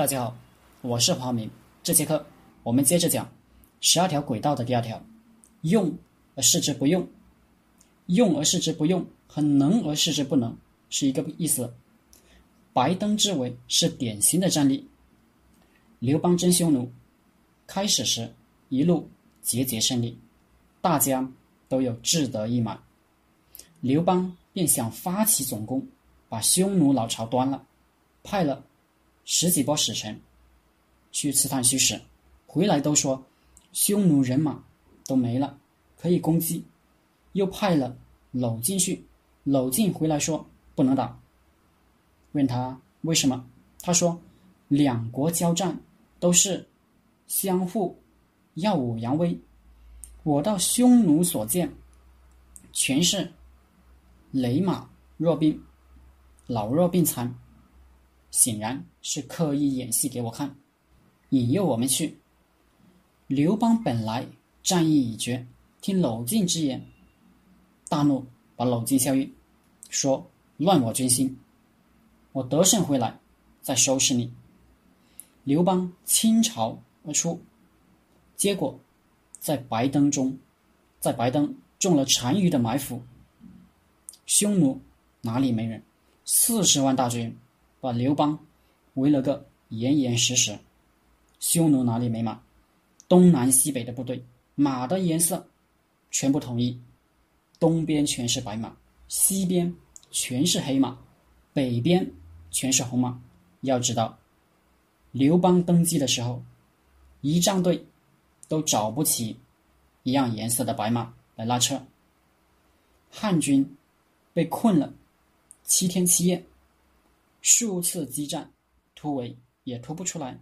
大家好，我是华明。这节课我们接着讲十二条轨道的第二条：用而视之不用。用而视之不用和能而视之不能是一个意思。白登之围是典型的战例。刘邦征匈奴，开始时一路节节胜利，大家都有志得意满。刘邦便想发起总攻，把匈奴老巢端了，派了。十几波使臣去刺探虚实，回来都说匈奴人马都没了，可以攻击。又派了娄进去，娄进回来说不能打。问他为什么？他说两国交战都是相互耀武扬威，我到匈奴所见全是雷马弱兵，老弱病残。显然是刻意演戏给我看，引诱我们去。刘邦本来战意已决，听娄敬之言，大怒，把娄敬教育，说乱我军心，我得胜回来再收拾你。刘邦倾巢而出，结果在白登中，在白登中了单于的埋伏。匈奴哪里没人？四十万大军。把刘邦围了个严严实实，匈奴哪里没马？东南西北的部队马的颜色全部统一，东边全是白马，西边全是黑马，北边全是红马。要知道，刘邦登基的时候，仪仗队都找不起一样颜色的白马来拉车。汉军被困了七天七夜。数次激战，突围也突不出来，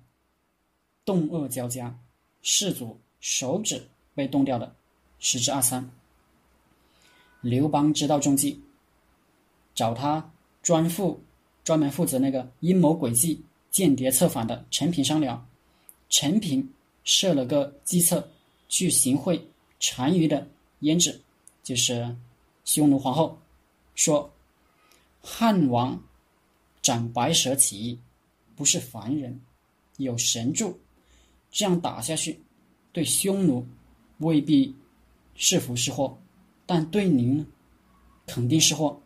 冻饿交加，士卒手指被冻掉了十之二三。刘邦知道中计，找他专负专门负责那个阴谋诡计、间谍策反的陈平商量。陈平设了个计策，去行贿单于的胭脂，就是匈奴皇后，说汉王。斩白蛇起义，不是凡人，有神助。这样打下去，对匈奴未必是福是祸，但对您呢，肯定是祸。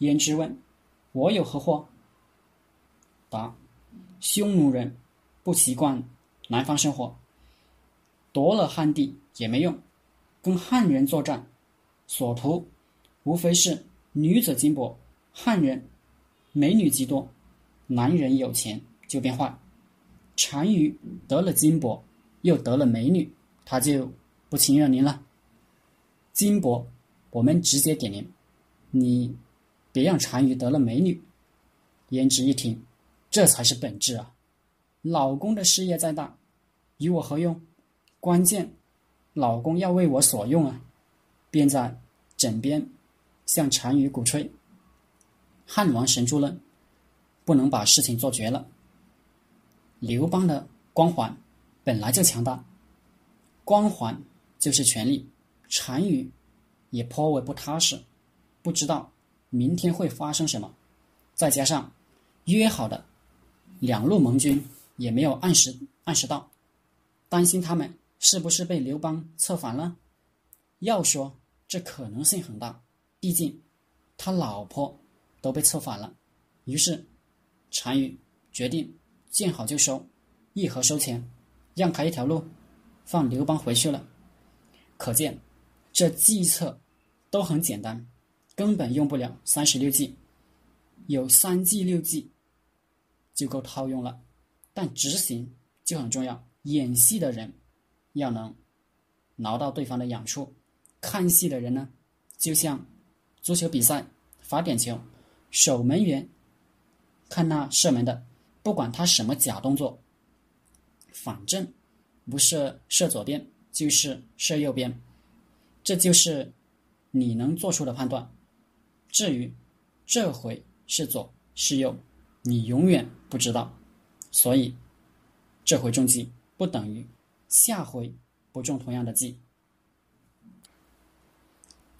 胭脂问：“我有何祸？”答：“匈奴人不习惯南方生活，夺了汉地也没用，跟汉人作战，所图无非是女子金帛，汉人。”美女极多，男人有钱就变坏。单于得了金帛，又得了美女，他就不情愿您了。金帛我们直接给您，你别让单于得了美女。胭脂一听，这才是本质啊！老公的事业再大，与我何用？关键老公要为我所用啊！便在枕边向单于鼓吹。汉王神助论，不能把事情做绝了。刘邦的光环本来就强大，光环就是权力。单于也颇为不踏实，不知道明天会发生什么。再加上约好的两路盟军也没有按时按时到，担心他们是不是被刘邦策反了。要说这可能性很大，毕竟他老婆。都被策反了，于是单于决定见好就收，议和收钱，让开一条路，放刘邦回去了。可见这计策都很简单，根本用不了三十六计，有三计六计就够套用了。但执行就很重要，演戏的人要能挠到对方的痒处，看戏的人呢，就像足球比赛罚点球。守门员看那射门的，不管他什么假动作，反正不是射左边就是射右边，这就是你能做出的判断。至于这回是左是右，你永远不知道。所以这回中计不等于下回不中同样的计。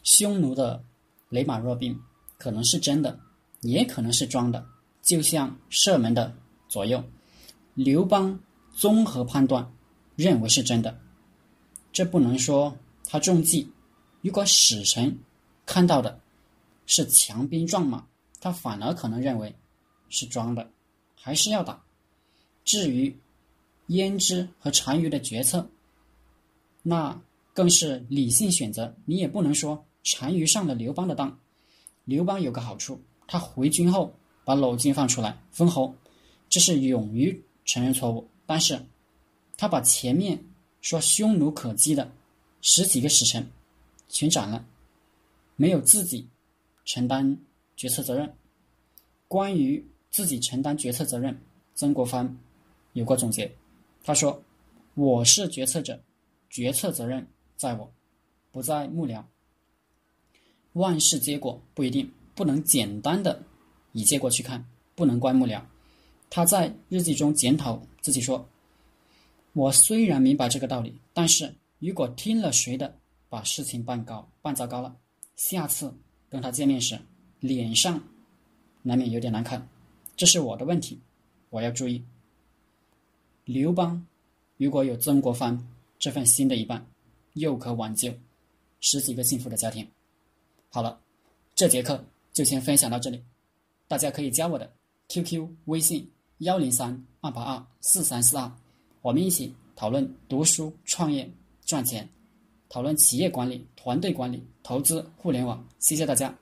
匈奴的雷马若兵可能是真的。也可能是装的，就像射门的左右，刘邦综合判断，认为是真的。这不能说他中计。如果使臣看到的是强兵壮马，他反而可能认为是装的，还是要打。至于胭脂和单于的决策，那更是理性选择。你也不能说单于上了刘邦的当。刘邦有个好处，他回军后把鲁军放出来封侯，这是勇于承认错误。但是，他把前面说匈奴可击的十几个使臣全斩了，没有自己承担决策责任。关于自己承担决策责任，曾国藩。有过总结，他说：“我是决策者，决策责任在我，不在幕僚。万事结果不一定，不能简单的以结果去看，不能怪幕僚。”他在日记中检讨自己说：“我虽然明白这个道理，但是如果听了谁的，把事情办高办糟糕了，下次跟他见面时，脸上难免有点难看。这是我的问题，我要注意。”刘邦如果有曾国藩这份心的一半，又可挽救十几个幸福的家庭。好了，这节课就先分享到这里，大家可以加我的 QQ 微信幺零三二八二四三四二，我们一起讨论读书、创业、赚钱，讨论企业管理、团队管理、投资、互联网。谢谢大家。